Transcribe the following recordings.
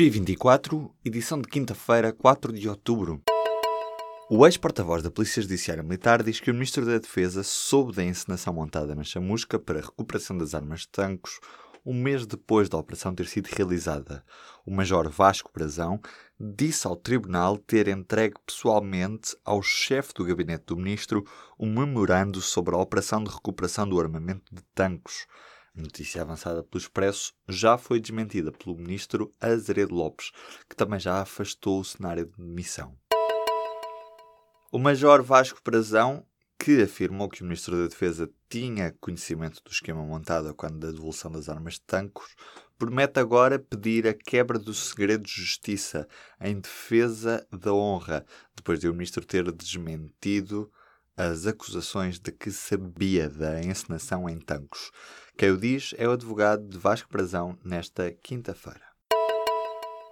P24, edição de quinta-feira, 4 de outubro. O ex-porta-voz da Polícia Judiciária Militar diz que o Ministro da Defesa soube da encenação montada na chamusca para a recuperação das armas de tancos um mês depois da operação ter sido realizada. O Major Vasco Brazão disse ao Tribunal ter entregue pessoalmente ao chefe do gabinete do Ministro um memorando sobre a operação de recuperação do armamento de tancos. Notícia avançada pelo Expresso já foi desmentida pelo Ministro Azeredo Lopes, que também já afastou o cenário de demissão. O Major Vasco Brazão, que afirmou que o Ministro da Defesa tinha conhecimento do esquema montado quando da devolução das armas de tancos, promete agora pedir a quebra do segredo de justiça em defesa da honra, depois de o Ministro ter desmentido as acusações de que sabia da encenação em tancos. Quem o diz é o advogado de Vasco Brazão nesta quinta-feira.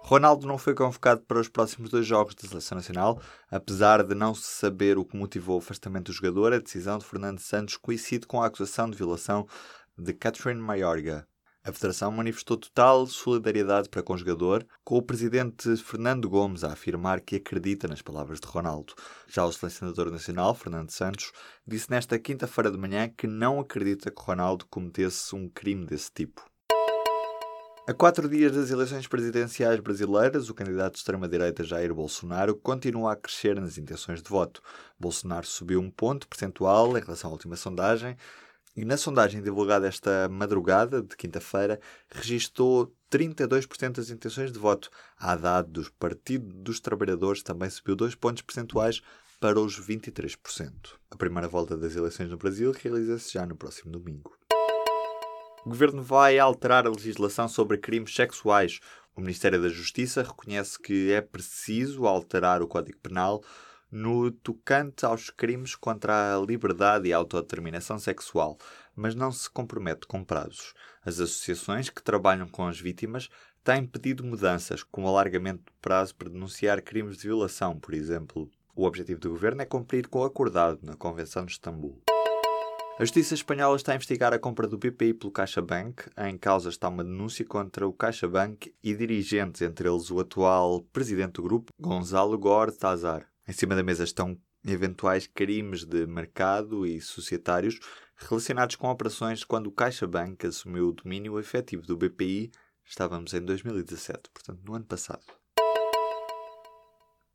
Ronaldo não foi convocado para os próximos dois jogos da Seleção Nacional, apesar de não se saber o que motivou o afastamento do jogador, a decisão de Fernando Santos coincide com a acusação de violação de Catherine Mayorga. A Federação manifestou total solidariedade para com o jogador, com o presidente Fernando Gomes a afirmar que acredita nas palavras de Ronaldo. Já o selecionador nacional, Fernando Santos, disse nesta quinta-feira de manhã que não acredita que Ronaldo cometesse um crime desse tipo. A quatro dias das eleições presidenciais brasileiras, o candidato de extrema-direita Jair Bolsonaro continua a crescer nas intenções de voto. Bolsonaro subiu um ponto percentual em relação à última sondagem e na sondagem divulgada esta madrugada, de quinta-feira, registou 32% das intenções de voto. A Haddad dos Partido dos Trabalhadores também subiu 2 pontos percentuais para os 23%. A primeira volta das eleições no Brasil realiza-se já no próximo domingo. O governo vai alterar a legislação sobre crimes sexuais. O Ministério da Justiça reconhece que é preciso alterar o Código Penal no tocante aos crimes contra a liberdade e a autodeterminação sexual, mas não se compromete com prazos. As associações que trabalham com as vítimas têm pedido mudanças, como alargamento do prazo para denunciar crimes de violação, por exemplo. O objetivo do governo é cumprir com o acordado na Convenção de Istambul. A Justiça Espanhola está a investigar a compra do BPI pelo CaixaBank. Em causa está uma denúncia contra o CaixaBank e dirigentes, entre eles o atual presidente do grupo, Gonzalo Gortazar. Em cima da mesa estão eventuais crimes de mercado e societários relacionados com operações quando o CaixaBank assumiu o domínio efetivo do BPI. Estávamos em 2017, portanto, no ano passado.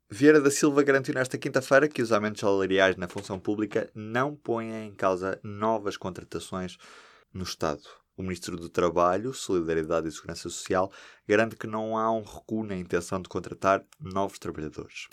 Vieira da Silva garantiu nesta quinta-feira que os aumentos salariais na função pública não põem em causa novas contratações no Estado. O Ministro do Trabalho, Solidariedade e Segurança Social garante que não há um recuo na intenção de contratar novos trabalhadores.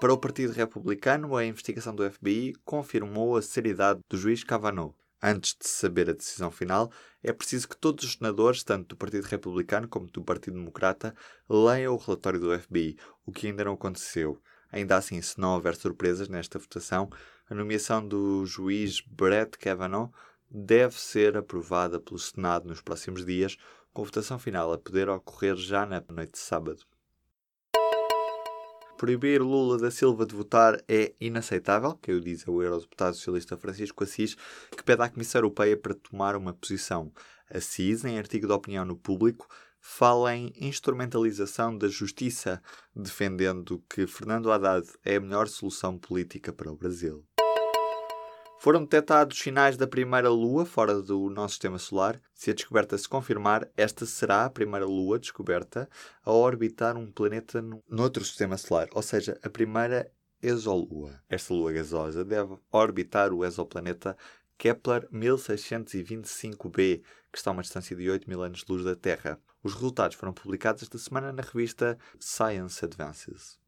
Para o Partido Republicano, a investigação do FBI confirmou a seriedade do juiz Kavanaugh. Antes de saber a decisão final, é preciso que todos os senadores, tanto do Partido Republicano como do Partido Democrata, leiam o relatório do FBI, o que ainda não aconteceu. Ainda assim, se não houver surpresas nesta votação, a nomeação do juiz Brett Kavanaugh deve ser aprovada pelo Senado nos próximos dias, com votação final a poder ocorrer já na noite de sábado. Proibir Lula da Silva de votar é inaceitável, que o diz o eurodeputado socialista Francisco Assis, que pede à Comissão Europeia para tomar uma posição. Assis, em artigo de opinião no público, fala em instrumentalização da justiça, defendendo que Fernando Haddad é a melhor solução política para o Brasil. Foram detectados sinais da primeira Lua fora do nosso sistema solar. Se a descoberta se confirmar, esta será a primeira Lua descoberta a orbitar um planeta noutro sistema solar, ou seja, a primeira exolua. Esta lua gasosa deve orbitar o exoplaneta Kepler 1625b, que está a uma distância de 8 mil anos-luz da Terra. Os resultados foram publicados esta semana na revista Science Advances.